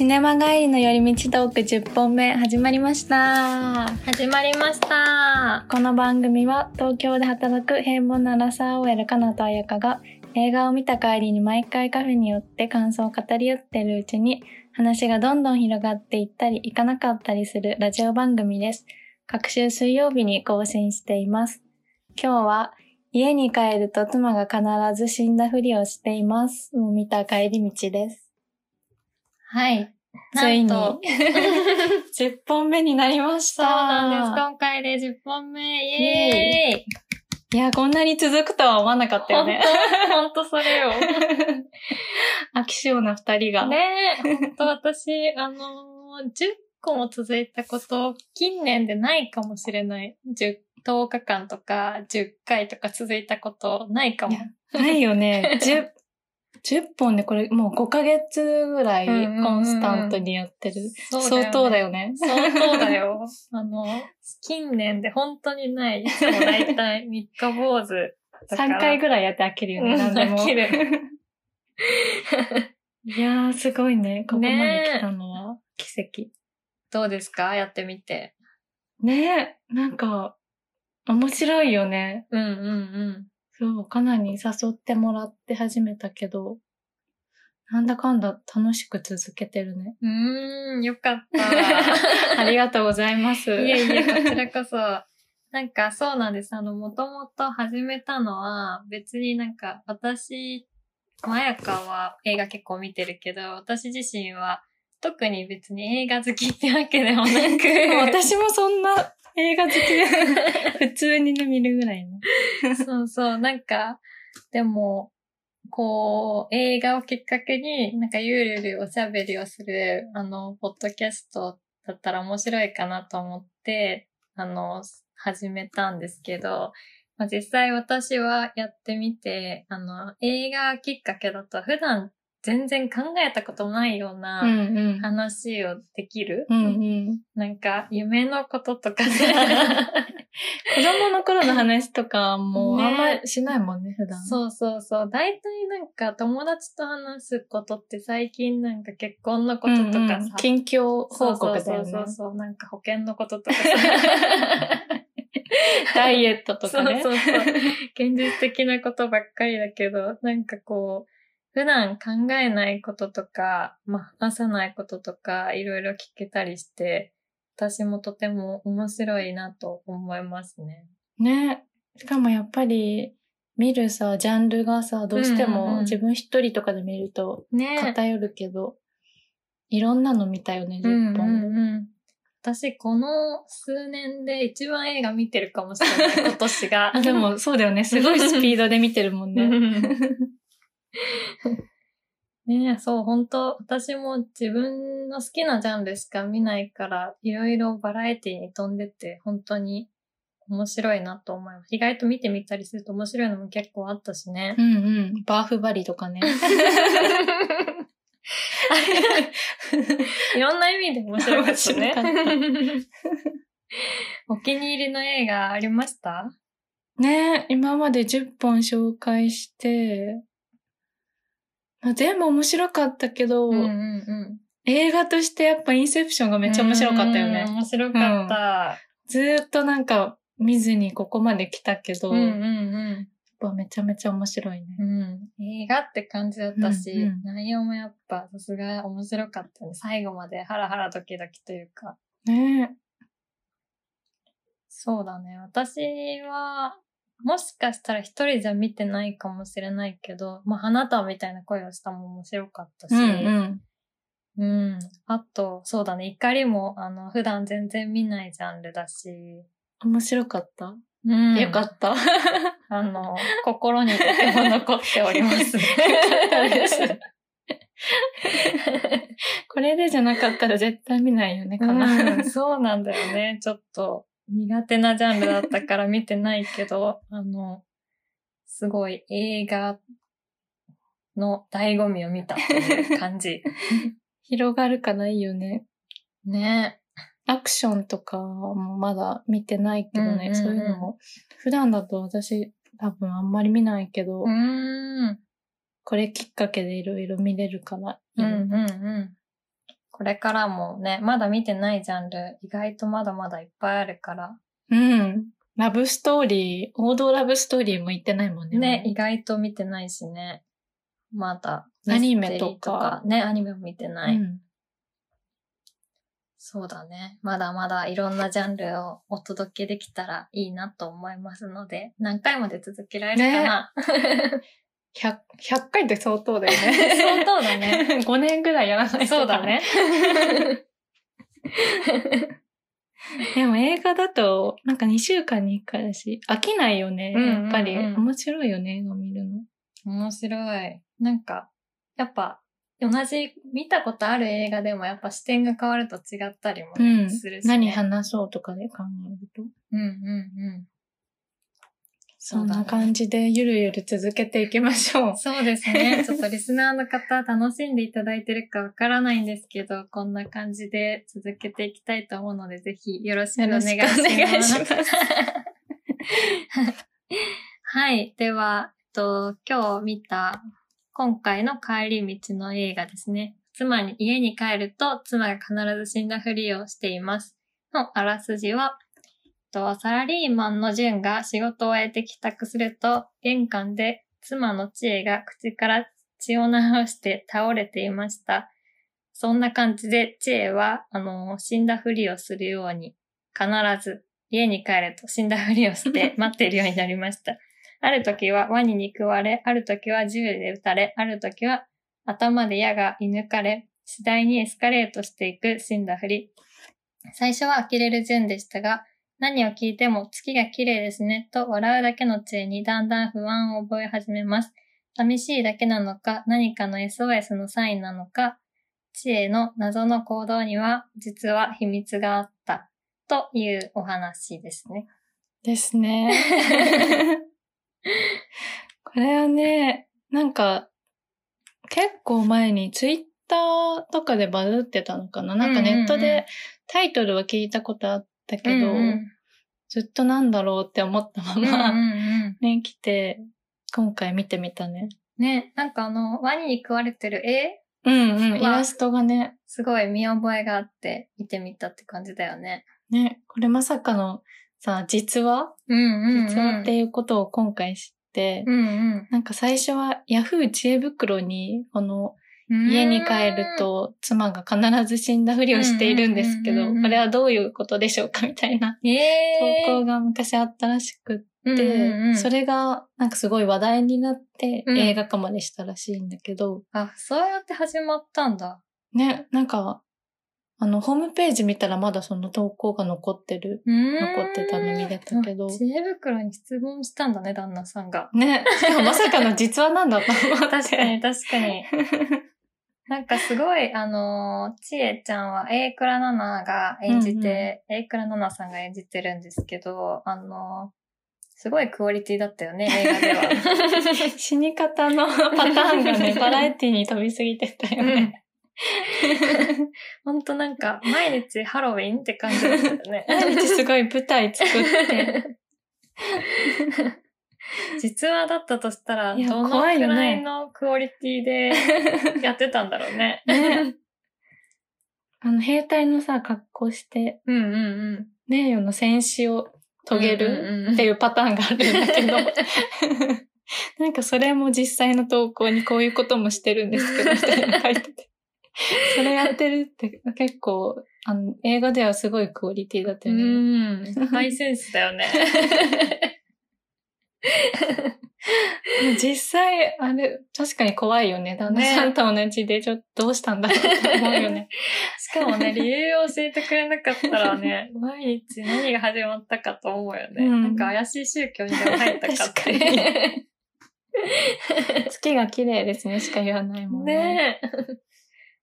シネマ帰りの寄り道トーク10本目始まりました。始まりました。この番組は東京で働く平凡なアラサー OL かなとあやかが映画を見た帰りに毎回カフェに寄って感想を語り合ってるうちに話がどんどん広がっていったりいかなかったりするラジオ番組です。各週水曜日に更新しています。今日は家に帰ると妻が必ず死んだふりをしています。を見た帰り道です。はい。ついになんと 10本目になりました。そうなんです。今回で10本目。イエーイいや、こんなに続くとは思わなかったよ本ね。当？本当それよ。飽き性な二人が。ねえ、本当私、あのー、10個も続いたこと、近年でないかもしれない。10、10日間とか、10回とか続いたこと、ないかもないよね。10、10本でこれもう5ヶ月ぐらいうんうんうんコンスタントにやってる。相当だよね。相当だよ。あの、近年で本当にない。いつもだいたい3日坊主だから。3回ぐらいやって飽きるよね、うん何でも。飽きる いやー、すごいね。ここまで来たのは奇跡。どうですか？やってみて。ねえ、なんか、面白いよね。うんうんそう、かなり誘ってもらって始めたけど、なんだかんだ楽しく続けてるね。うーん、よかった。ありがとうございます。いえいえ、こちらこそ。なんかそうなんです。あの、もともと始めたのは、別になんか私、まやかは映画結構見てるけど、私自身は特に別に映画好きってわけでもなく、私もそんな映画好き、普通にね、見るぐらいね。そうそう、なんか、でも、こう、映画をきっかけに、なんかゆるゆるおしゃべりをする、あの、ポッドキャストだったら面白いかなと思って、あの、始めたんですけど、まあ、実際私はやってみて、あの、映画きっかけだと普段全然考えたこともないよううな。話をできる？うんうん。なんか、夢のこととか 子供の頃の話とかもねあんましないもんね、普段。そうそうそう。大体なんか友達と話すことって最近なんか結婚のこととかさ。うんうん近況報告だよそうね。そうそうそう。なんか保険のこととかさ。ダイエットとかね。そうそうそう。現実的なことばっかりだけど、なんかこう、普段考えないこととか、まあ、話さないこととか、いろいろ聞けたりして、私もとても面白いなと思いますね。ね。しかもやっぱり、見るさ、ジャンルがさ、どうしても自分一人とかで見るとね偏るけど、いろんなの見たよね、10うんうん本。うん。私、この数年で一番映画見てるかもしれない、今年が。あ、でもそうだよね。すごいスピードで見てるもんね。ねえ、そう、本当私も自分の好きなジャンルしか見ないから、いろいろバラエティに飛んでて、本当に面白いなと思います。意外と見てみたりすると面白いのも結構あったしねう。んうん。バーフバリとかね。いろんな意味で面白かったね面。お気に入りの映画ありました？ね今まで10本紹介して、まあ、全部面白かったけど、うんうんうん。映画としてやっぱインセプションがめっちゃ面白かったよねうん。面白かった。ずーっとなんか見ずにここまで来たけど、うんうんやっうん。ぱめちゃめちゃ面白いね。うん、映画って感じだったし、うんうん内容もやっぱさすが面白かったね。最後までハラハラドキドキというか。ねそうだね。私は、もしかしたら一人じゃ見てないかもしれないけど、まあ、花束みたいな声をしたも面白かったし、うんうん。うんあと、そうだね。怒りも、あの、普段全然見ないジャンルだし、面白かった、うん。よかった。あの、心にとても残っております。たです これでじゃなかったら絶対見ないよね、かな。うん、そうなんだよね。ちょっと苦手なジャンルだったから見てないけど、あの、すごい映画の醍醐味を見たっていう感じ。広がるかないいよね。ねアクションとかもまだ見てないけどね、うんうんうんそういうのも。普段だと私多分あんまり見ないけど。これきっかけでいろいろ見れるからいいうんうんうん。これからもね、まだ見てないジャンル、意外とまだまだいっぱいあるから、うん。ラブストーリー、王道ラブストーリーも言ってないもんね。ね、意外と見てないしね。まだ。アニメとかね、アニメも見てない。うん。そうだね。まだまだいろんなジャンルをお届けできたらいいなと思いますので、何回まで続けられるかな。100、100回って相当だよね。相当だね。5年ぐらいやらないと。そうだね。でも映画だと、なんか2週間に1回だし、飽きないよね。うんうんうんやっぱり。面白いよね、映画見るの。面白い。なんか、やっぱ、同じ見たことある映画でもやっぱ視点が変わると違ったりもうんするし、ね何話そうとかで考えると。うんうんうん。そんな感じでゆるゆる続けていきましょう。そうですね。ちょっとリスナーの方楽しんでいただいてるかわからないんですけど、こんな感じで続けていきたいと思うので、ぜひよろしくお願いします。お願いしますはい。では、えっと、今日見た今回の帰り道の映画ですね。妻に家に帰ると妻が必ず死んだふりをしています。のあらすじは、とサラリーマンのジュンが仕事を終えて帰宅すると、玄関で妻の知恵が口から血を流して倒れていました。そんな感じで知恵は、あの、死んだふりをするように、必ず家に帰ると死んだふりをして 待っているようになりました。ある時はワニに食われ、ある時は銃で撃たれ、ある時は頭で矢が射抜かれ、次第にエスカレートしていく死んだふり。最初は呆れる順でしたが、何を聞いても月が綺麗ですねと笑うだけの知恵にだんだん不安を覚え始めます。寂しいだけなのか、何かの SOS のサインなのか、知恵の謎の行動には実は秘密があったというお話ですね。ですね。これはね、なんか、結構前にツイッターとかでバズってたのかななんかネットでタイトルは聞いたことあったけど、うんうんずっとなんだろうって思ったまうんうんま、うんね、来て、今回見てみたね。ね、なんかあの、ワニに食われてる絵うんうん、イまあラストがね、すごい見覚えがあって見てみたって感じだよね。ね、これまさかのさ、実話？うん実話っていうことを今回知って、うんうん。なんか最初はヤフー知恵袋に、この家に帰ると妻が必ず死んだふりをしているんですけど、うんうんうんうんこれはどういうことでしょうかみたいな投稿が昔あったらしくって、うんうんうんそれがなんかすごい話題になってうん映画化までしたらしいんだけど、あ、そうやって始まったんだ。ね、なんか、あの、ホームページ見たらまだその投稿が残ってる。残残ってたの見れたけど知恵袋に質問したんだね、旦那さんが。ね、しかもまさかの実話なんだと思って。確かに、確かに。なんかすごい、あのー、ちえちゃんは、A 倉奈々が演じて、A 倉奈々さんが演じてるんですけど、あのー、すごいクオリティだったよね、映画では。死に方のパターンがね、バラエティに飛びすぎてたよね。ほんとなんか、毎日ハロウィンって感じだったよね。毎日すごい舞台作って。実話だったとしたら、どのくらいのクオリティで やってたんだろうね。ね あの、兵隊のさ、格好して、うんうんうん。名誉の戦死を遂げるっていうパターンがあるんだけど、なんかそれも実際の投稿にこういうこともしてるんですけど、みたいな書いてて。それやってるって結構、あの、映画ではすごいクオリティだったよね。うん。ハイセンスだよね。実際、あれ、確かに怖いよね。旦那さんと同じで、ちょっとどうしたんだろうって思うよね。しかもね、理由を教えてくれなかったらね、毎日何が始まったかと思うよね。うんなんか怪しい宗教にでも入ったかって。月が綺麗ですね、しか言わないもんね。ねえ。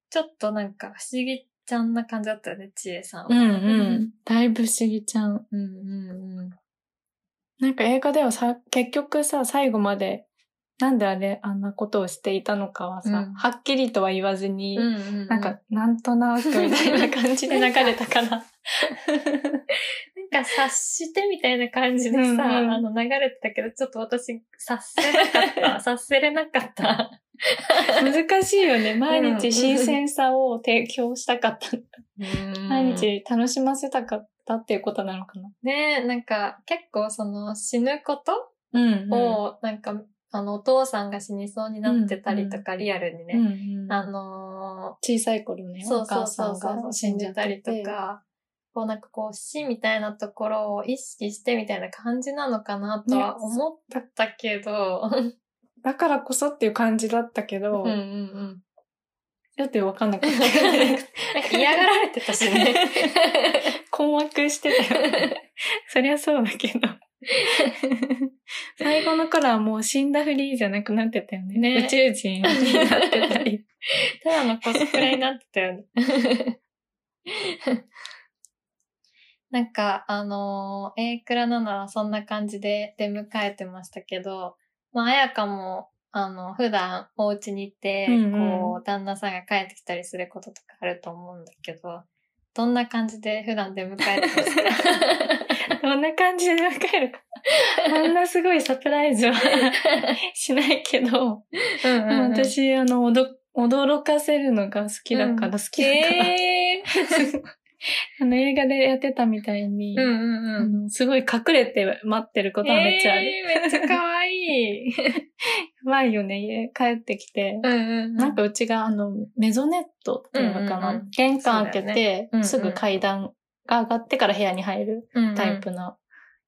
ちょっとなんか不思議ちゃんな感じだったよね、ちえさんは。うんうん。だいぶ不思議ちゃん。うんうんうん。なんか映画ではさ、結局さ、最後まで、なんであれ、あんなことをしていたのかはさ、うんはっきりとは言わずに、うんうんうんなんか、なんとなくみたいな感じで流れたから。なんか察してみたいな感じでさ、うんうんあの流れてたけど、ちょっと私察せなかった。察せれなかった。難しいよね。毎日新鮮さを提供したかった。毎日楽しませたかったっていうことなのかな。ねなんか結構その死ぬことうんを、なんか、あの、お父さんが死にそうになってたりとか、リアルにね、うんうんあの小さい頃ね、お母さがうんそう、死死んじゃったりりとか。こうなんかこう死みたいなところを意識してみたいな感じなのかなとはね思ったけど、だからこそっていう感じだったけど、うんうんうん。だってわかんなかった。嫌がられてたしね。困惑してたよ。そりゃそうだけど。最後の頃はもう死んだふりじゃなくなってたよね。ね宇宙人になってたり。ただのコスプレになってたよね。なんか、あのー、A クラナナはそんな感じで出迎えてましたけど、まあ、あやかも、あの、普段お家に行って、うんうん。こう、旦那さんが帰ってきたりすることとかあると思うんだけど、どんな感じで普段出迎えてますか？どんな感じで迎えるか？あんなすごいサプライズは しないけど、うんうんうん、私、あの、驚かせるのが好きだから、うん。好きだから、えー あの映画でやってたみたいに、うんうんあうん。のすごい隠れて待ってることはめっちゃある。えー、めっちゃ可愛い。前よね、家帰ってきて、うんうんうん。なんかうちがあの、メゾネットっていうのかな、うんうんうん玄関開けて、うんうんすぐ階段が上がってから部屋に入るうんうんタイプの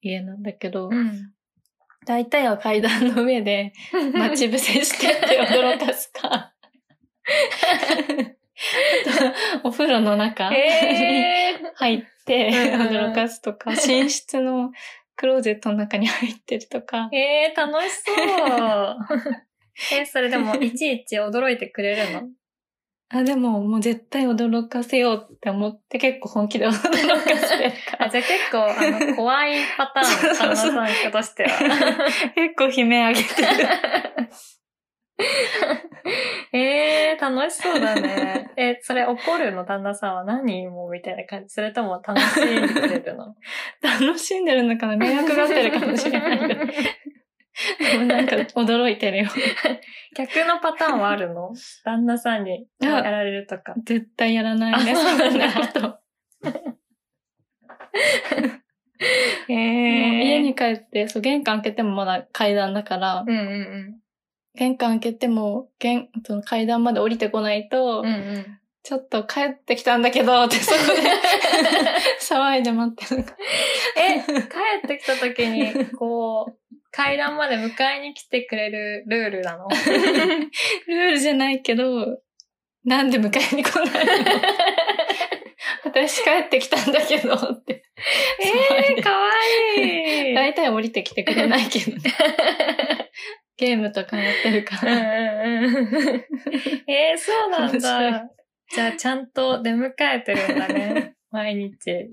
家なんだけど、うん。大体は階段の上で待ち伏せしてって驚かすか。お風呂の中にえー、入って驚かすとか、寝室のクローゼットの中に入ってるとか、えー、楽しそう。え、それでも、いちいち驚いてくれるの？あ、でももう絶対驚かせようって思って結構本気で驚かせてるかあ、ら。じゃあ結構、あの、怖いパターン、そうそうそう旦那さんとしては。結構悲鳴上げてる。えー、楽しそうだね。え、それ怒るの旦那さんは何もうみたいな感じそれとも楽しんでるの？楽しんでるのかな迷惑がってるかもしれないけど。でもなんか驚いてるよ。逆のパターンはあるの？旦那さんにやられるとか。絶対やらないね、あそんなこと。えー、家に帰って、そう、玄関開けてもまだ階段だから、うんうん玄関開けても、玄その階段まで降りてこないと、うん。うんうん。ちょっと帰ってきたんだけど、ってそこで 騒いで待ってる。え、帰ってきた時に、こう、階段まで迎えに来てくれるルールなの？ルールじゃないけど、なんで迎えに来ないの？私帰ってきたんだけど、って。えー、かわいい。大体降りてきてくれないけどね。ゲームとかやってるかうんら。うんうん。えー、そうなんだ。じゃあ、ちゃんと出迎えてるんだね。毎日。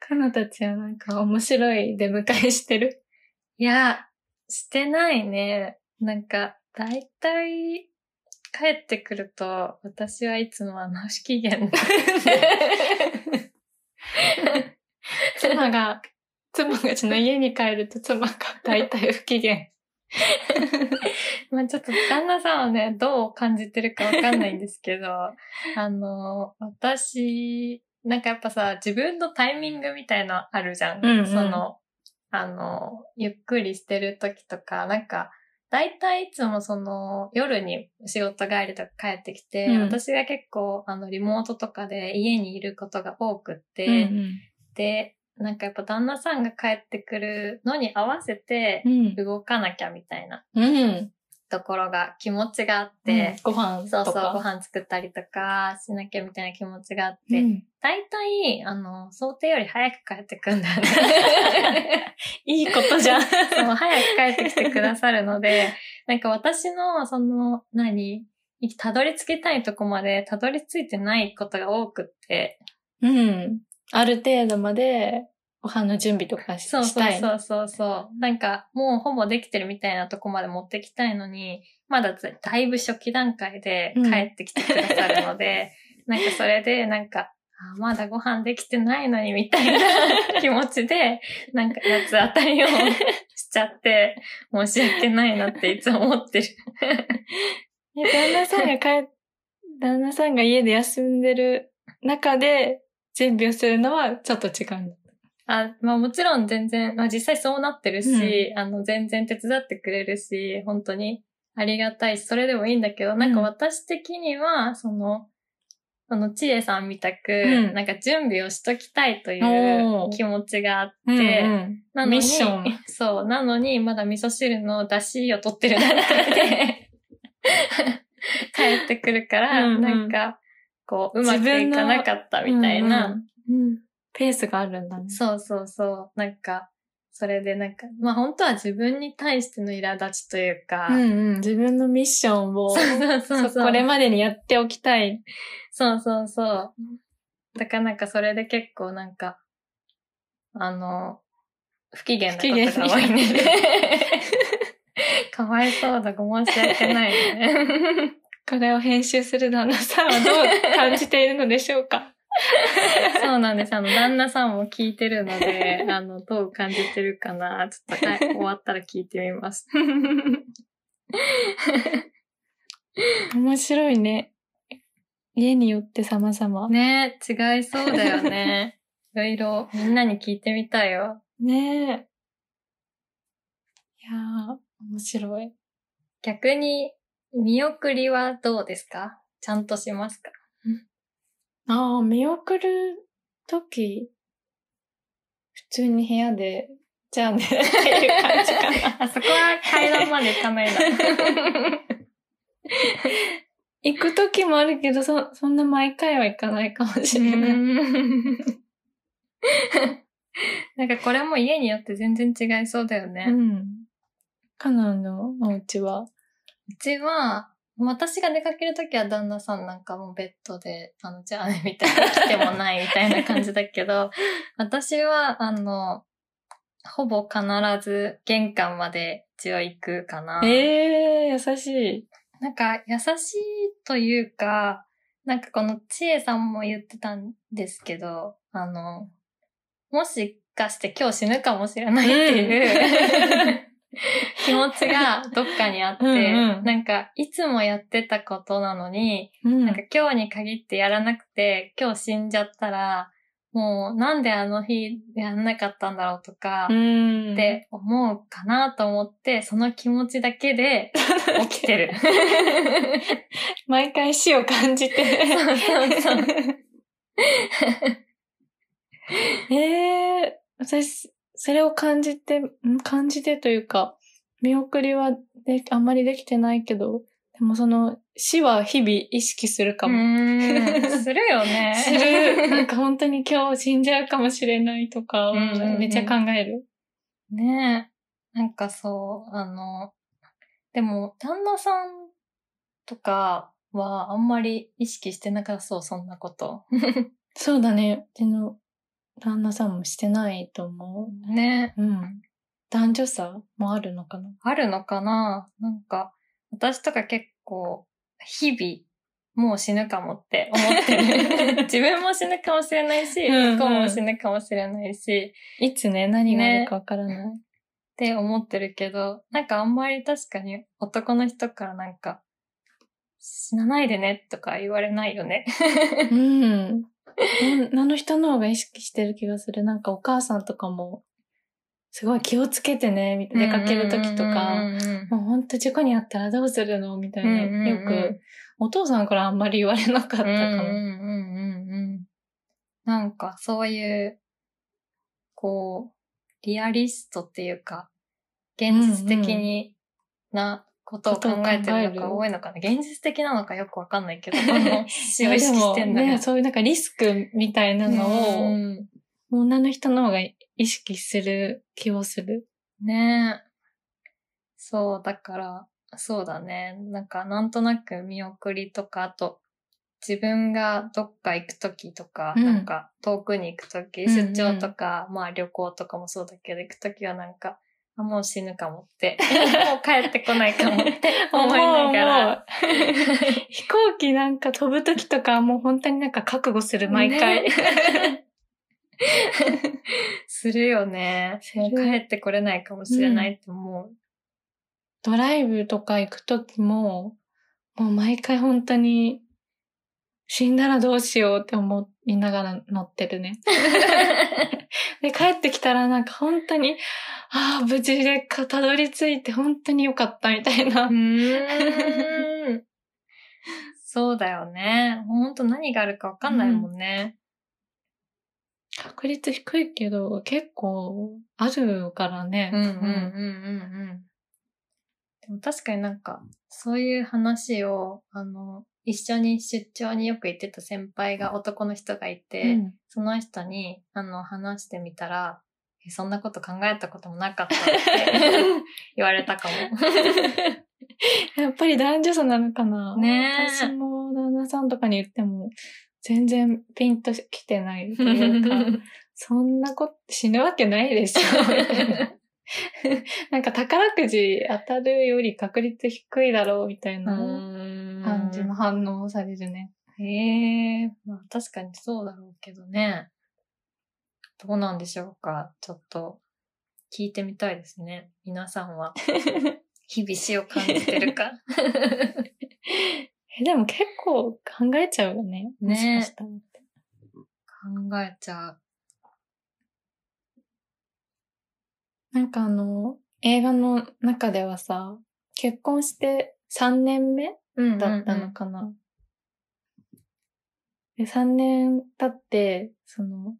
カナたちはなんか面白い出迎えしてる？いや、してないね。なんか、だいたい、帰ってくると、私はいつもあの、不機嫌で。妻が、妻がちの家に帰ると妻が大体不機嫌。まあちょっと旦那さんはね、どう感じてるかわかんないんですけど、あの、私、なんかやっぱさ、自分のタイミングみたいのあるじゃん。うんうん。その、あの、ゆっくりしてる時とか、なんか、だいたいいつもその、夜に仕事帰りとか帰ってきて、うん。私が結構、あの、リモートとかで家にいることが多くって、うん。で、なんかやっぱ旦那さんが帰ってくるのに合わせてうん。動かなきゃみたいなうん。ところが気持ちがあっでて、、ご飯とか。そうそう、ご飯作ったりとかしなきゃみたいな気持ちがあって、うん大体、あの、想定より早く帰ってくんだよね。いいことじゃん。そう、早く帰ってきてくださるので、なんか私の、その、何？たどり着きたいとこまでたどり着いてないことが多くって、うん。ある程度まで、ご飯の準備とかしそうたい。うそうそうそう。なんか、もうほぼできてるみたいなとこまで持ってきたいのに、まだだいぶ初期段階で帰ってきてくださるので、なんかそれで、なんか、あまだご飯できてないのにみたいな 気持ちで、なんか八つ当たりをしちゃって、申し訳ないなっていつも思ってる。え旦那さんが帰っ、旦那さんが家で休んでる中で準備をするのはちょっと違うんだ。あ、まあもちろん全然、まあ実際そうなってるし、あの全然手伝ってくれるし、本当にありがたいし、それでもいいんだけど、なんか私的には、その、そのちえさんみたく、うん。なんか準備をしときたいという気持ちがあって、うんうんなのに、ミッション。そう、なのにまだ味噌汁の出汁を取ってる段階で、帰ってくるから、うんうん。なんか、こう、うまくいかなかったみたいな、うんうんうん。ペースがあるん。だね。そうそうそう。なん。か、それでなん。か、まあ本当は自分に対しての苛立ちというか、うん。うん。自分のミッションを、これまでにやっておきたい。そうそうそう。だからなん。かそれで結構なん。か、あの、不機嫌なことが多いね。かわいそうだ、ご申し訳ないね。これを編集する旦那さんはどう感じているのでしょうか？そうなんです。あの、旦那さんも聞いてるので、あの、どう感じてるかな。ちょっと、はい、終わったら聞いてみます。面白いね。家によって様々。ね違いそうだよね。いろいろみんなに聞いてみたいよ。ねえ。いやー、面白い。逆に、見送りはどうですか？ちゃんとしますか？ああ、見送るとき、普通に部屋で、じゃあね、っていう感じかな。あそこは階段まで行かないな。行くときもあるけど、そ、そんな毎回は行かないかもしれない。なんかこれも家によって全然違いそうだよね。うん。カナンのお家は？うちは、私が出かけるときは旦那さんなんかもうベッドで、あの、じゃあね、みたいな、来てもないみたいな感じだけど、私は、あの、ほぼ必ず玄関まで一応行くかな。ええー、優しい。なんか優しいというか、なんかこのちえさんも言ってたんですけど、あの、もしかして今日死ぬかもしれないっていう、気持ちがどっかにあって、うんうんなんかいつもやってたことなのに、うんなんか今日に限ってやらなくて、今日死んじゃったら、もうなんであの日やんなかったんだろうとか、うん。って思うかなと思って、その気持ちだけで 起きてる。毎回死を感じて。そうそうそう。ええー、私、それを感じて、ん？感じてというか、見送りはであんまりできてないけど、でもその死は日々意識するかうも。するよね。する。なんか本当に今日死んじゃうかもしれないとか、めっちゃ考える。ねえ。なんかそう、あの、でも、旦那さんとかはあんまり意識してなさそう、そんなこと。そうだね。うちの旦那さんもしてないと思ねう。うん。男女差もあるのかな？あるのかな？なんか、私とか結構、日々、もう死ぬかもって思ってる。自分も死ぬかもしれないし、向こうも死ぬかもしれないし、いつね、何があるかわからない。って思ってるけど、なんかあんまり確かに男の人からなんか、死なないでねとか言われないよね。うん。女の人の方が意識してる気がする。なんかお母さんとかも、すごい気をつけてね、みたいな出かけるときとか、もうほんと事故にあったらどうするのみたいな、よく、お父さんからあんまり言われなかったかも。なんかそういう、こう、リアリストっていうか、現実的になことを考えてるのが多いのかな？現実的なのかよくわかんないけど、この死を意識してんだね。ね、そういうなんかリスクみたいなのを、うん女の人の方が意識する気をする。ねえ。そう、だから、そうだね。なんか、なんとなく見送りとか、あと、自分がどっか行くときとか、うんなんか、遠くに行くとき、うんうん出張とか、まあ旅行とかもそうだけど、行くときはなんか、あ、もう死ぬかもって、もう帰ってこないかもって 思いながら、飛行機なんか飛ぶときとかはもう本当になんか覚悟する、毎回。ねするよね。帰ってこれないかもしれないって思う。ドライブとか行くときも、もう毎回本当に、死んだらどうしようって思いながら乗ってるね。で、帰ってきたらなんか本当に、ああ、無事でかたどり着いて本当によかったみたいな。そうだよね。ほんと何があるかわかんないもんね。確率低いけど、結構あるからね。うんうんうんうんうん。でも確かになんか、そういう話を、あの、一緒に出張によく行ってた先輩が男の人がいて、うんその人に、あの、話してみたら、えそんなこと考えたこともなかったって 言われたかも。やっぱり男女差なのかなねえ私も旦那さんとかに言っても、全然ピンときてないというか、そんなこと死ぬわけないでしょ、みたいな。なんか宝くじ当たるより確率低いだろう、みたいな感感じの反応をされるね。へえ、まあ確かにそうだろうけどね。どうなんでしょうかちょっと聞いてみたいですね。皆さんは 日々死を感じてるか。えでも結構考えちゃうよね。もしかしたら。考えちゃう。なんかあの、映画の中ではさ、結婚して3年目うんだったのかな。で、3年経って、その、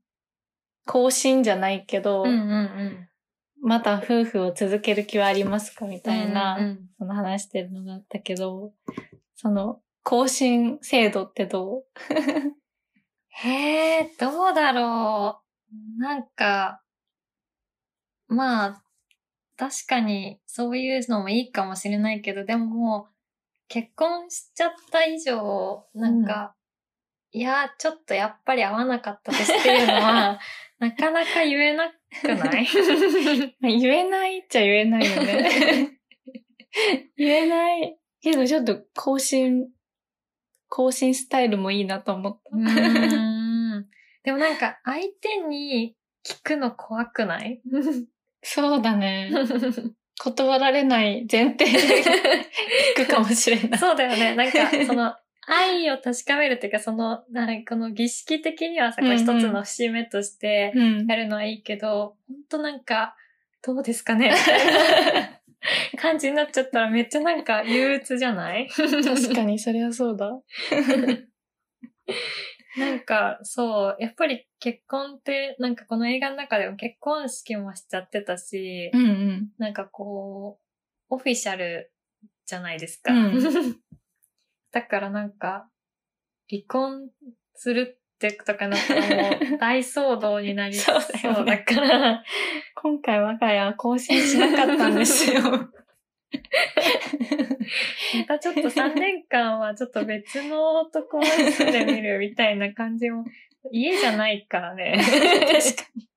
更新じゃないけど、うんうんうん。また夫婦を続ける気はありますか？みたいな、うんうんその話してるのがあったけど、その、更新制度ってどう？へえ、どうだろう。なんか、まあ、確かにそういうのもいいかもしれないけど、でももう、結婚しちゃった以上、なんか、いや、ちょっとやっぱり合わなかったですっていうのは、なかなか言えなくない？ま あ言えないっちゃ言えないよね。言えない。けどちょっと更新、更新スタイルもいいなと思った。でもなんか、相手に聞くの怖くない？そうだね。断られない前提で 聞くかもしれない。そうだよね。なんか、その、愛を確かめるっていうか、その、なんかこの儀式的にはさ、これ一つの節目としてうんやるのはいいけど、ほんとなんか、どうですかね？感じになっちゃったらめっちゃなんか憂鬱じゃない？確かに、それはそうだ。なんか、そう、やっぱり結婚って、なんかこの映画の中でも結婚式もしちゃってたし、うんうん。なんかこう、オフィシャルじゃないですか。うん だからなんか、離婚するってとかなったらもう大騒動になり そうだから、今回我が家更新しなかったんですよ。またちょっと3年間はちょっと別のところに住んでみるみたいな感じも、家じゃないからね。確かに。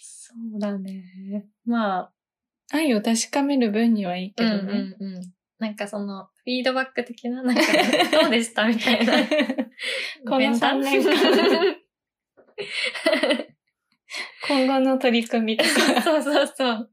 そうだね。まあ、愛を確かめる分にはいいけどね。うんうんうん。なんかその、フィードバック的な、なんか、どうでしたみたいな。この3年間、今後の取り組みとか。そうそうそう。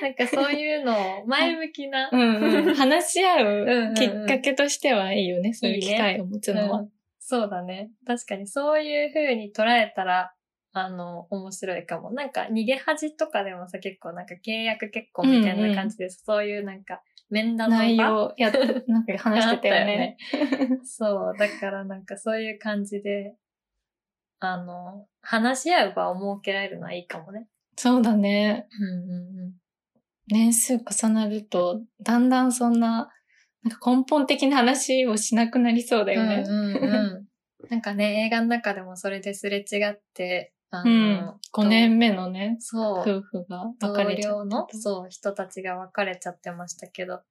なんかそういうのを 前向きな、うんうん、話し合うんうんううんきっかけとしてはいいよね。そういう機会を持つのは。うんそうだね。確かにそういう風に捉えたら、あの、面白いかも。なんか逃げ恥とかでもさ、結構なんか契約結婚みたいな感じで、そういうなんか面談の場内容やっ、なんか話してたよね。そう。だからなんかそういう感じで、あの、話し合う場を設けられるのはいいかもね。そうだね。うんうんうん。年数重なると、だんだんそんな、なんか根本的な話をしなくなりそうだよね。うんうんうん。なんかね、映画の中でもそれですれ違って、あうん。の、5年目のね、そう、夫婦が同別れちゃ僚の。そう、人たちが別れちゃってましたけど、な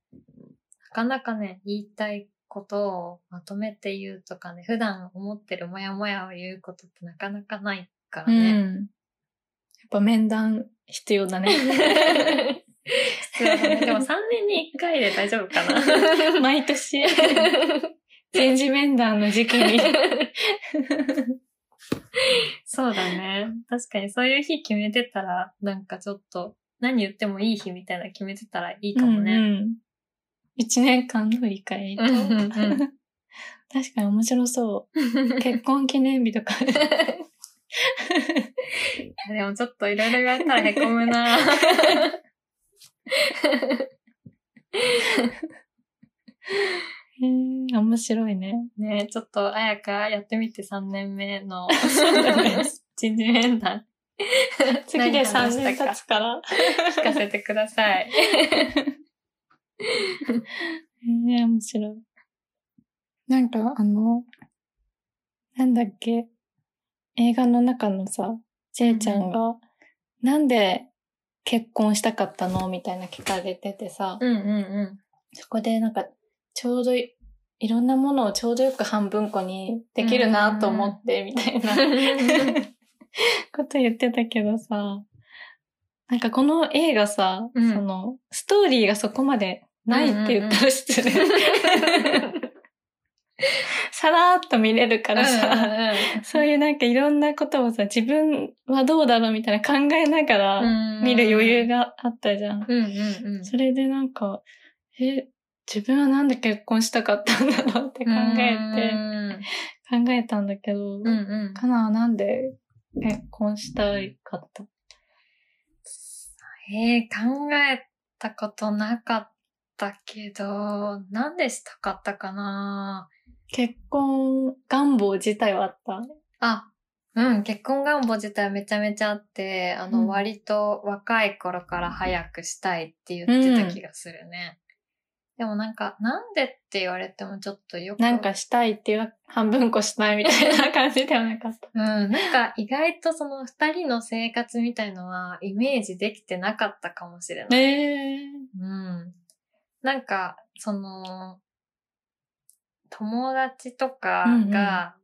かなかね、言いたいことをまとめて言うとかね、普段思ってるモヤモヤを言うことってなかなかないからうね。ん。やっぱ面談必要だね。必要だね。でも3年に1回で大丈夫かな。毎年、展示面談の時期に。そうだね。確かにそういう日決めてたら、なんかちょっと何言ってもいい日みたいなの決めてたらいいかもね。うんうん一年間の振り返りと。うんうんうん確かに面白そう。結婚記念日とか。でもちょっといろいろ言われたらへこむなへー面白いね。ねちょっと、あやかやってみて3年目の人 事面談次で3何話したか年経つから。聞かせてください。へえ、面白い。なんか、あの、なんだっけ、映画の中のさ、ジェイちゃんが、なんで結婚したかったの？みたいな聞かれててさ、うんうんそこでなんか、ちょうどい、いろんなものをちょうどよく半分こにできるなと思って、みたいな。こと言ってたけどさ、なんかこの映画さ、うん。その、ストーリーがそこまでないって言ったら失礼。さらーっと見れるからさ、そういうなんかいろんなことをさ、自分はどうだろうみたいな考えながら見る余裕があったじゃん。うんうんうん。それでなんか、え、自分はなんで結婚したかったんだろうって考えて、考えたんだけど、うんうん。かななんで結婚したいかった？えー、考えたことなかったけど、なんでしたかったかな？結婚願望自体はあった？あ、うん、結婚願望自体めちゃめちゃあって、あの、うん割と若い頃から早くしたいって言ってた気がするね。でもなんか、なんでって言われてもちょっとよく。なんかしたいっていう半分こしたいみたいな感じではなかった。うん、なんか意外とその二人の生活みたいのはイメージできてなかったかもしれない。えうん。なんか、その、友達とかが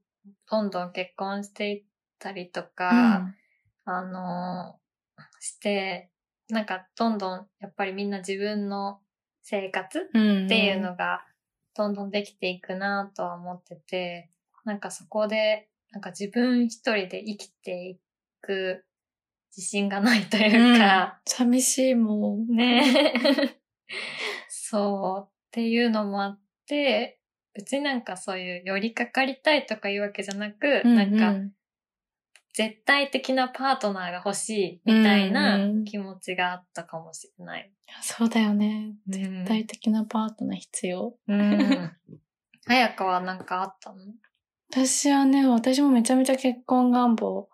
どんどん結婚していったりとか、あの、して、なんかどんどんやっぱりみんな自分の生活うん。っていうのがどんどんできていくなとは思ってて、なんかそこで、なんか自分一人で生きていく自信がないというか、寂しいもん。ね。そうっていうのもあって、別になんかそういう寄りかかりたいとかいうわけじゃなく、なんか絶対的なパートナーが欲しいみたいうんうなん気持ちがあったかもしれない。そうだよね。絶具体的なパートナー必要。うん。あやかはなんかあったの？私はね、私もめちゃめちゃ結婚願望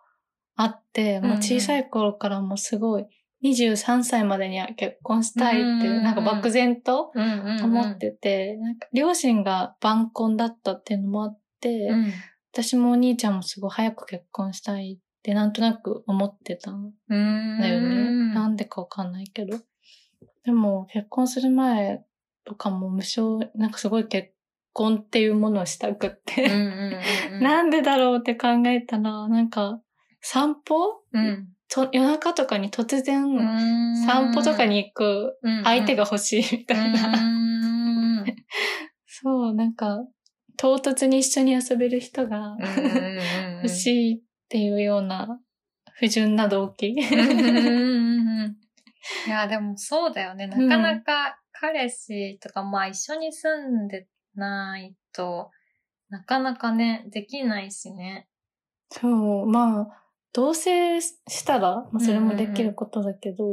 あって、もう小さい頃からもうすごい、23歳までには結婚したいって、うんなんか漠然と思ってて、なんか両親が晩婚だったっていうのもあって、うん。私もお兄ちゃんもすごい早く結婚したいってなんとなく思ってたんうん。だよね。なんでかわかんないけど。でも結婚する前とかも無償、なんかすごい結婚っていうものをしたくって。なんでだろうって考えたら、なんか散歩うん。と夜中とかに突然うん散歩とかに行く相手が欲しいみたいな。うん そう、なんか唐突に一緒に遊べる人が欲い。しいっていうような不純な動機。いや、でもそうだよね。なかなか彼氏とか、まあ一緒に住んでないと、なかなかね、できないしね。そう、まあ、同棲したら、まあ、それもできることだけど、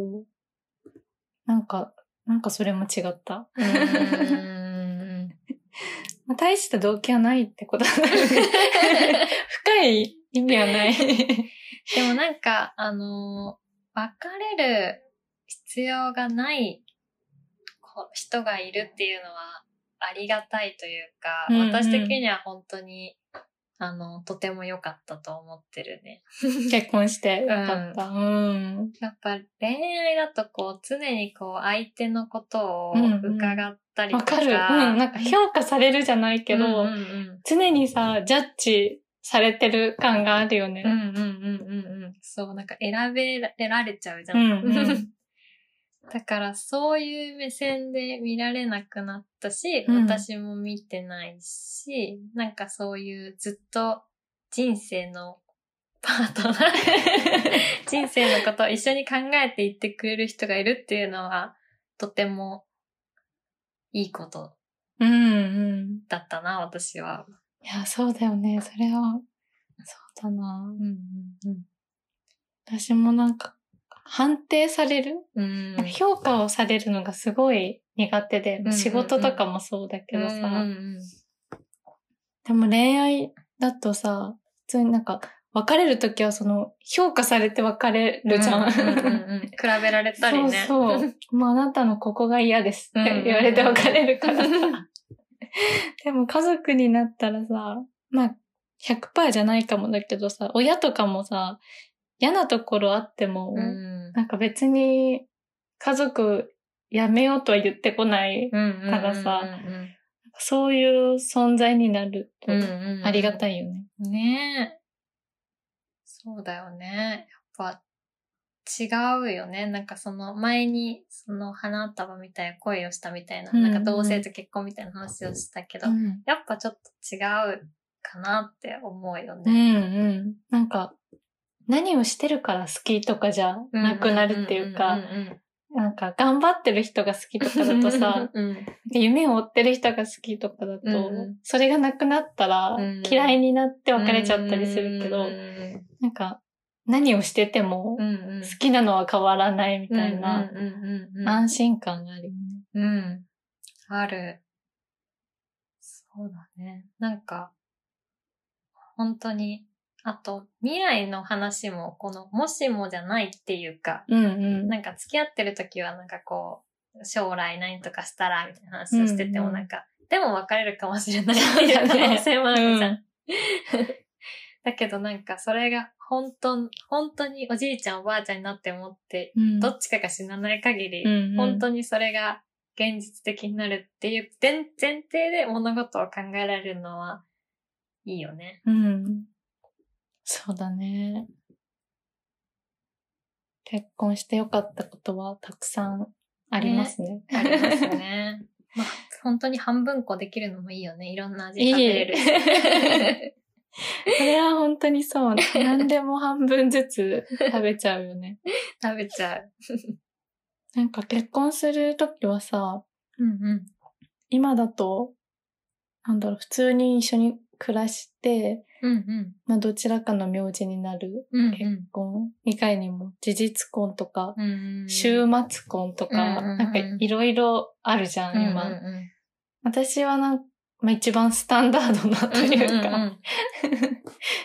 なんか、なんかそれも違った。うん。まあ、大した動機はないってことなので、深い意味はない。でもなんか、あのー別れる必要がないこ人がいるっていうのはありがたいというか、うんうん私的には本当に、あの、とても良かったと思ってるね。結婚してよかった。うん。やっぱ恋愛だとこう、常にこう、相手のことをうんうん伺ったりとか。わかる。うん。なんか評価されるじゃないけど、うんうんうん常にさ、ジャッジされてる感があるよね。うんうんうんうんうん。そう、なんか選べられちゃうじゃん。うんうん だからそういう目線で見られなくなったし、うん私も見てないし、なんかそういうずっと人生のパートナー、人生のことを一緒に考えていってくれる人がいるっていうのは、とてもいいことうんうん。だったな、私は。いや、そうだよね。それは、そうだな。うんうん私もなんか、判定される、うん。評価をされるのがすごい苦手で、んうん仕事とかもそうだけどさ、でも恋愛だとさ、普通になんか、別れるときはその、評価されて別れるじゃん。うんうんうんうん比べられたりね。そうそう。もうあなたのここが嫌ですって言われて別れるからさ。でも家族になったらさ、まあ、100%じゃないかもだけどさ、親とかもさ、嫌なところあっても、うんなんか別に家族やめようとは言ってこない。たださうんそういう存在になるとうんうんうんうんありがたいよね。ねえ。そうだよね。やっぱ違うよね。なんかその前にその花束みたいな恋をしたみたいな、うんうんなんか同性と結婚みたいな話をしたけど、うんやっぱちょっと違うかなって思うようんね。うん。なんか、何をしてるから好きとかじゃなくなるっていうか、なんか頑張ってる人が好きとかだとさ、うんうん夢を追ってる人が好きとかだと、それがなくなったらうん嫌いになって別れちゃったりするけど、うんなんか何をしてても好きなのは変わらないみたいな安心感があるよね。うん。ある。そうだね。なんか、本当に、あと、未来の話も、この、もしもじゃないっていうか、うんうん。なんか付き合ってる時はなんかこう、将来何とかしたら、みたいな話をしててもうんうんなんか、でも別れるかもしれないっていう可能性もあるじゃん。だけどなんかそれが本当、本当におじいちゃんおばあちゃんになって思って、うんどっちかが死なない限り、うんうん本当にそれが現実的になるっていう前前提で物事を考えられるのはいいよね。うん。そうだね。結婚してよかったことはたくさんありますね。ありますね。まあ、本当に半分こできるのもいいよね。いろんな味食べれるし。それは本当にそう。何でも半分ずつ食べちゃうよね。食べちゃう。なんか結婚するときはさ、うんうん。今だと、なんだろう、普通に一緒に暮らして、うんうん。まあどちらかの名字になるうん結婚以外にも事実婚とか、うん。週末婚とか、うんうんうん。なんかいろいろあるじゃん、うんうん今。うん。私はなんまあ、一番スタンダードなというか、んん。普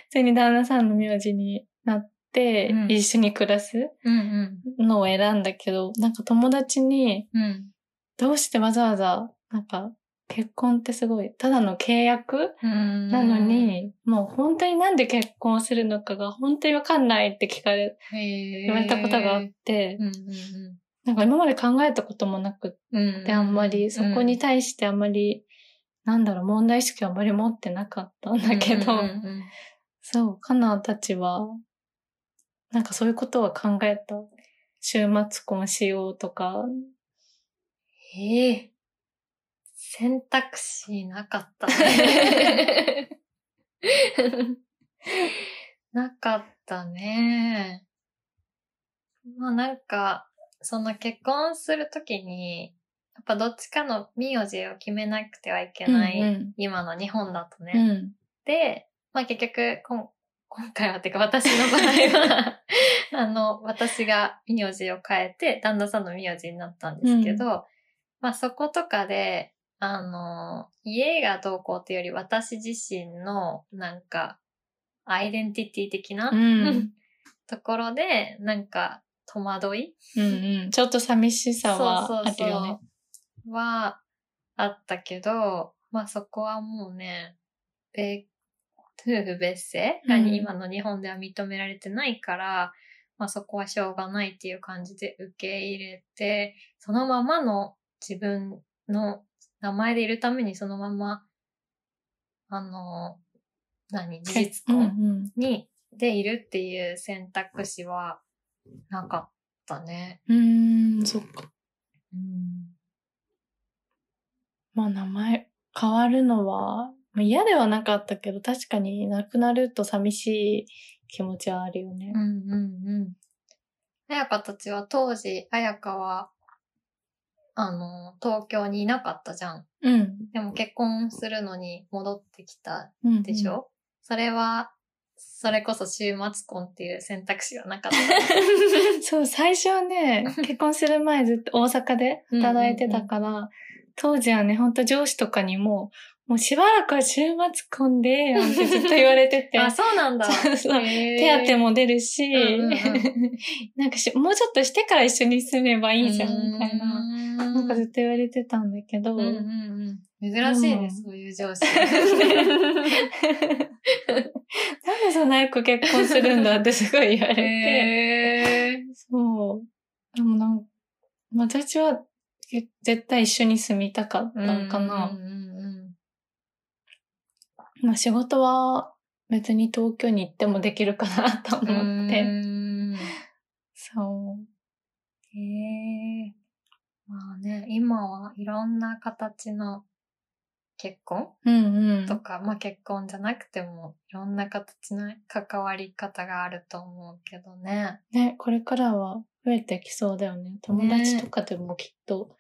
通に旦那さんの名字になって、うん。一緒に暮らすうんうん。のを選んだけど、なんか友達に、うん。どうしてわざわざ、なんか、結婚ってすごい、ただの契約？うんなのに、もう本当になんで結婚するのかが本当にわかんないって聞かれ、言言われたことがあって、うんなんか今まで考えたこともなく。て、あんまり、そこに対してあんまり、なんだろう、問題意識はあんまり持ってなかったんだけど、そう、カナたちは、なんかそういうことは考えた。週末婚しようとか。ええ選択肢なかったね。なかったね。まあなんか、その結婚するときに、やっぱどっちかの名字を決めなくてはいけない、うん今の日本だとね。うん。で、まあ結局、こん今回は、てか私の場合は、あの、私が名字を変えて、旦那さんの名字になったんですけど、まあそことかで、あの、家がどうこうっていうより私自身の、なんか、アイデンティティ的な、うん。ところで、なんか、戸惑いうんうん。ちょっと寂しさはあるよね。はあったけど、まあそこはもうね、べ夫婦別姓がうん今の日本では認められてないから、まあそこはしょうがないっていう感じで受け入れて、そのままの自分の名前でいるためにそのまま、あの、何、事実婚うんに、でいるっていう選択肢はなかったね。うん。そっか。うん。まあ名前変わるのは、まあ嫌ではなかったけど、確かに亡くなると寂しい気持ちはあるよねうん。うんうん。彩香たちは当時、彩香は、あの、東京にいなかったじゃん。うん。でも結婚するのに戻ってきたうん。でしょ、それは、それこそ週末婚っていう選択肢はなかった。そう、最初はね、結婚する前ずっと大阪で働いてたから、当時はね、ほんと上司とかにも、もうしばらくは週末婚で、なんてずっと言われてて。あ、そうなんだ。そうそう手当も出るし、うんうんうん なんかし、もうちょっとしてから一緒に住めばいいじゃん、みたいな。ななんかずっと言われてたんだけど、うんうんうん。珍しいね、うんそういう上司。なんでそんな早く結婚するんだってすごい言われて、へーそう。でもなんか、私はけ絶対一緒に住みたかったのかな。うんうんうんまあ仕事は別に東京に行ってもできるかなとうん思って。うんそう。へえ。まあね、今はいろんな形の結婚？うんうん。とか、まあ結婚じゃなくてもいろんな形の関わり方があると思うけどね。ね、これからは増えてきそうだよね。友達とかでもきっと、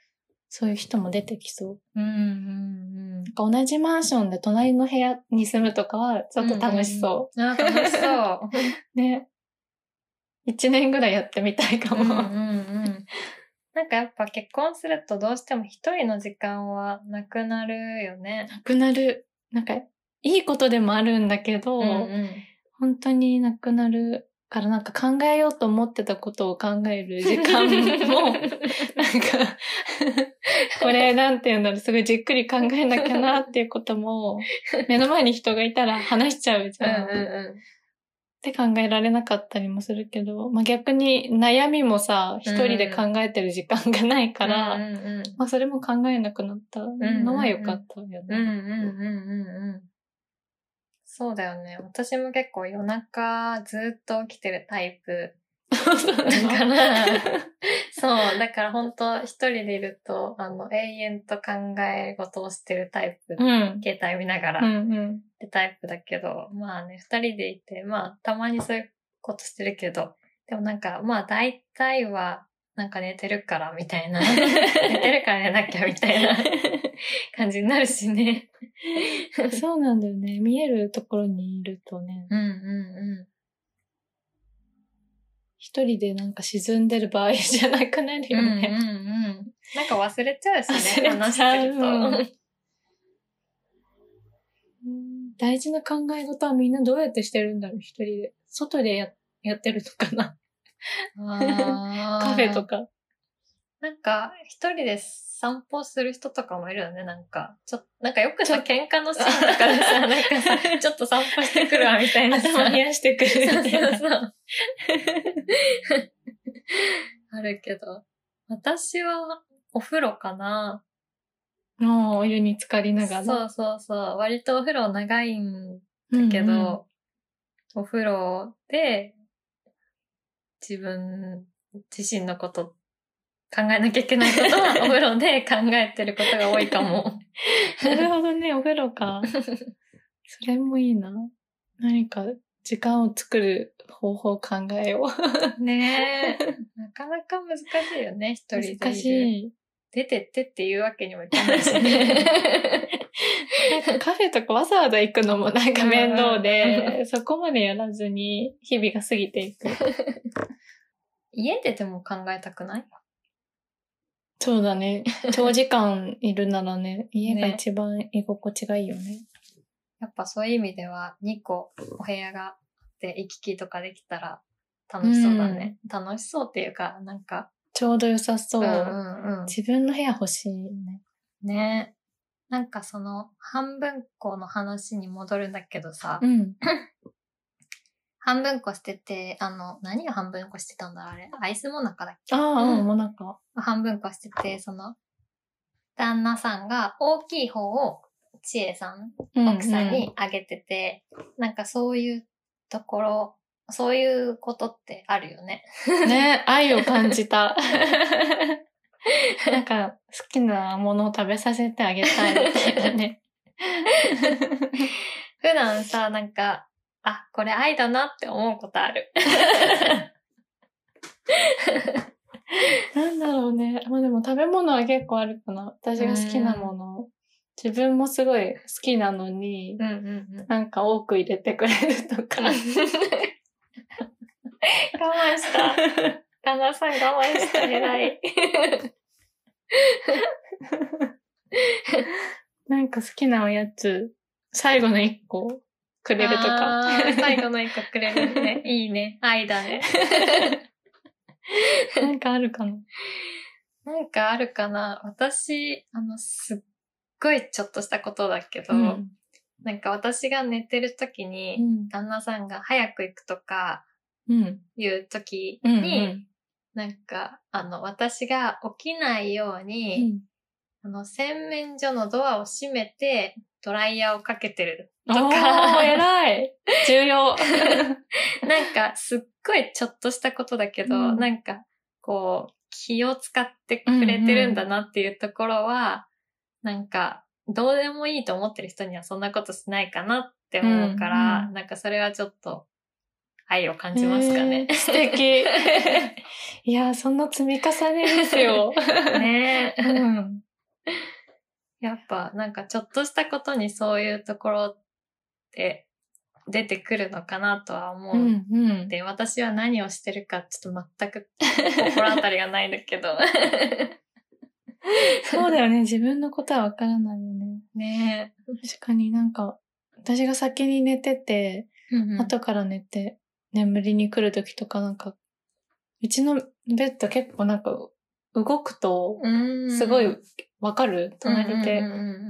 そういう人も出てきそう。うんうんなんか同じマンションで隣の部屋に住むとかはちょっと楽しそうん。あ、楽しそう。う。ね。一年ぐらいやってみたいかも。うんうんうん。なんかやっぱ結婚するとどうしても一人の時間はなくなるよね。なくなる。なんか、いいことでもあるんだけど、うんうん本当になくなるからなんか考えようと思ってたことを考える時間も、なんか、これなんて言うんだろう、すごいじっくり考えなきゃなっていうことも、目の前に人がいたら話しちゃうじうんゃん。うって考えられなかったりもするけど、まあ、逆に悩みもさ、一人で考えてる時間がないから、うんうんうんまあそれも考えなくなったのは良かったよね。そうだよね。私も結構夜中ずっと起きてるタイプ だから、そう、だから本当一人でいると、あの、永遠と考え事をしてるタイプ。うん。携帯見ながらうんうん。ってタイプだけど、まあね、二人でいて、まあ、たまにそういうことしてるけど、でもなんか、まあ大体は、なんか寝てるから、みたいな。寝てるから寝なきゃ、みたいな感じになるしね。そうなんだよね。見えるところにいるとね、うんうんう一人でなんか沈んでる場合じゃなくなるん。うんうんうよね。ん。なんか忘れちゃうしね、話してると。うん大事な考え事はみんなどうやってしてるんだろう、一人で。外でややってるのかな。カフェとか。なんか、一人で散歩する人とかもいるよね、なんか。ちょなんかよくさ、喧嘩のシーンとかでさ、なんかさ、ちょっと散歩してくるわ、みたいなさ。頭冷やしてくるみたいな。そうそう。あるけど。私は、お風呂かな。もうお湯に浸かりながら。そうそうそう。割とお風呂長いんうんけど、お風呂で自分自身のこと考えなきゃいけないことは お風呂で考えてることが多いかも。なるほどね、お風呂か。それもいいな。何か時間を作る方法を考えよう。ねえ。なかなか難しいよね、一人で。難しい。出てってっていうわけにもいかないしね。なんかカフェとかわざわざ行くのもなんか面倒で、そこまでやらずに日々が過ぎていく。家ででも考えたくない？そうだね。長時間いるならね、家がね一番居心地がいいよね。やっぱそういう意味では2個お部屋があって行き来とかできたら楽しそうだね。楽しそうっていうか、なんか、ちょうど良さそう。んうんうん自分の部屋欲しいね。ね。なんかその半分この話に戻るんだけどさ、うん。半分こしてて、あの、何を半分こしてたんだろうあれ。アイスモナカだっけ？ああ、うんうん、もうなんか。半分こしてて、その、旦那さんが大きい方を千恵さん、奥さんにあげてて、なんかそういうところ、そういうことってあるよね。うん。ね、愛を感じた。なんか、好きなものを食べさせてあげたいみたいなね。普段さ、なんか、あ、これ愛だなって思うことある。なんだろうね。まあでも食べ物は結構あるかな。私が好きなもの。自分もすごい好きなのに、うんうんうん。なんか多く入れてくれるとか。我慢した。旦那さん我慢した。偉い。なんか好きなおやつ、最後の一個くれるとか。最後の一個くれるね。いいね。愛だね。なんかあるかな。なんかあるかな私、あの、すっごいちょっとしたことだけど、うん。なんか私が寝てる時に、うん。旦那さんが早く行くとかうん。いう時うん。に、なんか、あの、私が起きないように、あの、洗面所のドアを閉めて、ドライヤーをかけてる。とかか。偉い。重要。なんか、すっごいちょっとしたことだけど、うんなんか、こう、気を使ってくれてるんだなっていうところは、なんか、どうでもいいと思ってる人にはそんなことしないかなって思うから、うんうんなんかそれはちょっと、愛を感じますかねえー。素敵。いや、そんな積み重ねですよ。ねえ。うん。やっぱ、なんかちょっとしたことにそういうところって出てくるのかなとは思う。うんうん。で、私は何をしてるかちょっと全く心当たりがないんだけど。そうだよね。自分のことはわからないよね。ね確かになんか、私が先に寝てて、え。うんうん後から寝て、眠りに来るときとかなんか、うちのベッド結構なんか、動くと、うん。すごいわかる？隣で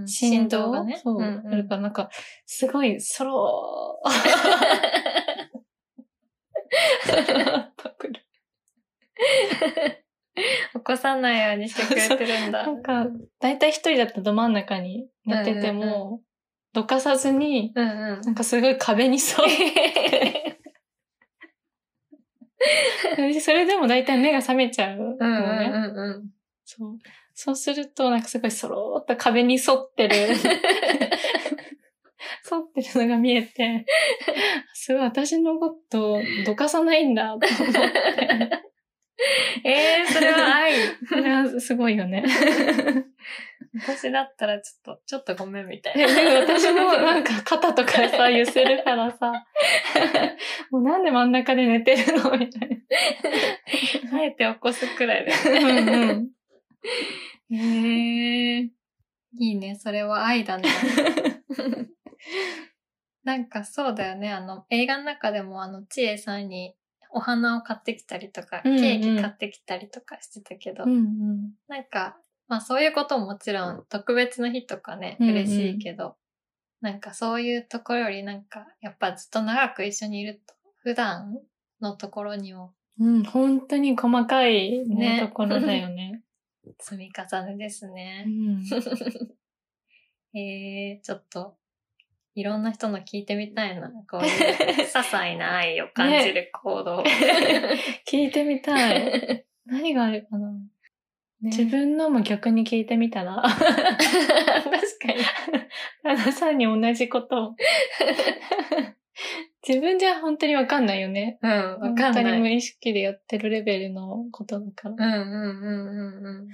振動？がね。そう、んうん。あるからなんか、すごい、そろー。起こさないようにしてくれてるんだ。なんか、だいたい一人だとど真ん中に寝てても、どかさずに、うんうん。なんかすごい壁に沿って、それでもだいたい目が覚めちゃうのね。うんうんうんうん。そう。そうすると、なんかすごいそろーっと壁に沿ってる、沿ってるのが見えて、すごい私のことどかさないんだと思って。え えー、それは愛。それはすごいよね。私だったらちょっと、ちょっとごめんみたいでな。私もなんか肩とかさ、揺せるからさ、もうなんで真ん中で寝てるのみたいあえて起こすくらいで。な。うんうん。へえ。いいね。それは愛だね。なんかそうだよね。あの、映画の中でもあの、ちえさんにお花を買ってきたりとか、ケーキ買ってきたりとかしてたけど、うんうん。なんか、まあそういうことももちろん特別な日とかね、うんうん嬉しいけど、なんかそういうところよりなんか、やっぱずっと長く一緒にいると、普段のところにもうん、本当に細かい、ねねところだよね。積み重ねですうね。ん。えー、ちょっと、いろんな人の聞いてみたいな。こういう、些細な愛を感じる行動。聞いてみたい。何があるかな、ね自分のも逆に聞いてみたら？確かに。旦那さんに同じことを。自分じゃ本当にわかんないよね。うん、わかん本当に無ない。意識でやってるレベルのことだから。うんうんうんうんうん。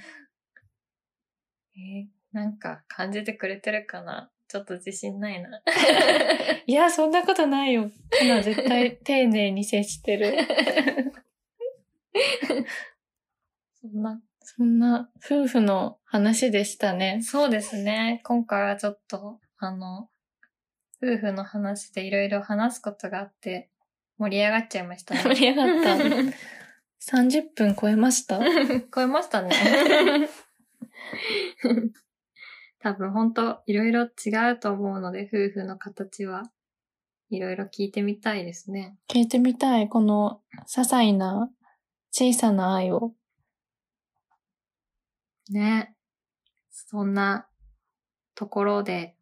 えー、なんか感じてくれてるかな？ちょっと自信ないな。いや、そんなことないよ。カナ絶対 丁寧に接してる。そんな。そんな夫婦の話でしたね。そうですね。今回はちょっと、あの、夫婦の話でいろいろ話すことがあって、盛り上がっちゃいましたね。盛り上がった。30分超えました？超えましたね。多分本当いろいろ違うと思うので、夫婦の形はいろいろ聞いてみたいですね。聞いてみたい。この些細な小さな愛を。ね。そんなところで、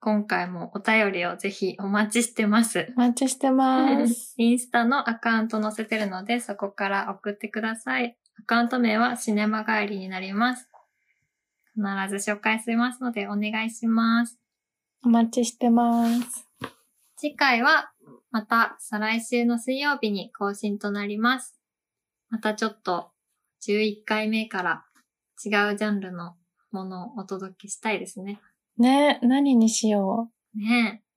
今回もお便りをぜひお待ちしてます。お待ちしてます。インスタのアカウント載せてるので、そこから送ってください。アカウント名はシネマ帰りになります。必ず紹介しますのでお願いします。お待ちしてます。次回はまた、再来週の水曜日に更新となります。またちょっと、11回目から違うジャンルのものをお届けしたいですね。ね、何にしよねえ。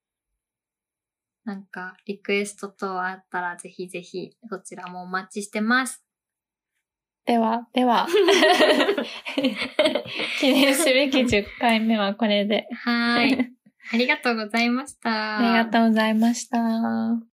なんか、リクエスト等あったらぜひぜひ、そちらもお待ちしてます。う。では、では。記念すべき10回目はこれで。はーい。ありがとうございました。ありがとうございました。